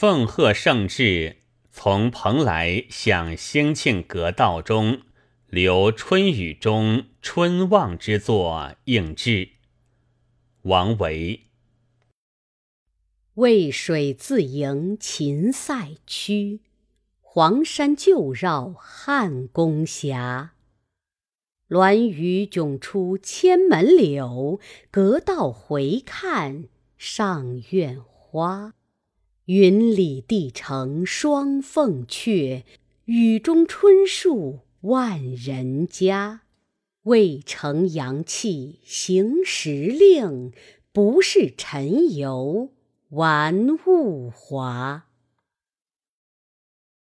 奉贺圣至，从蓬莱向兴庆阁道中，留春雨中春望之作应制。王维。渭水自盈秦塞曲，黄山旧绕汉宫峡。鸾舆迥出千门柳，阁道回看上苑花。云里帝城双凤阙，雨中春树万人家。渭城阳气行时令，不是晨游玩物华。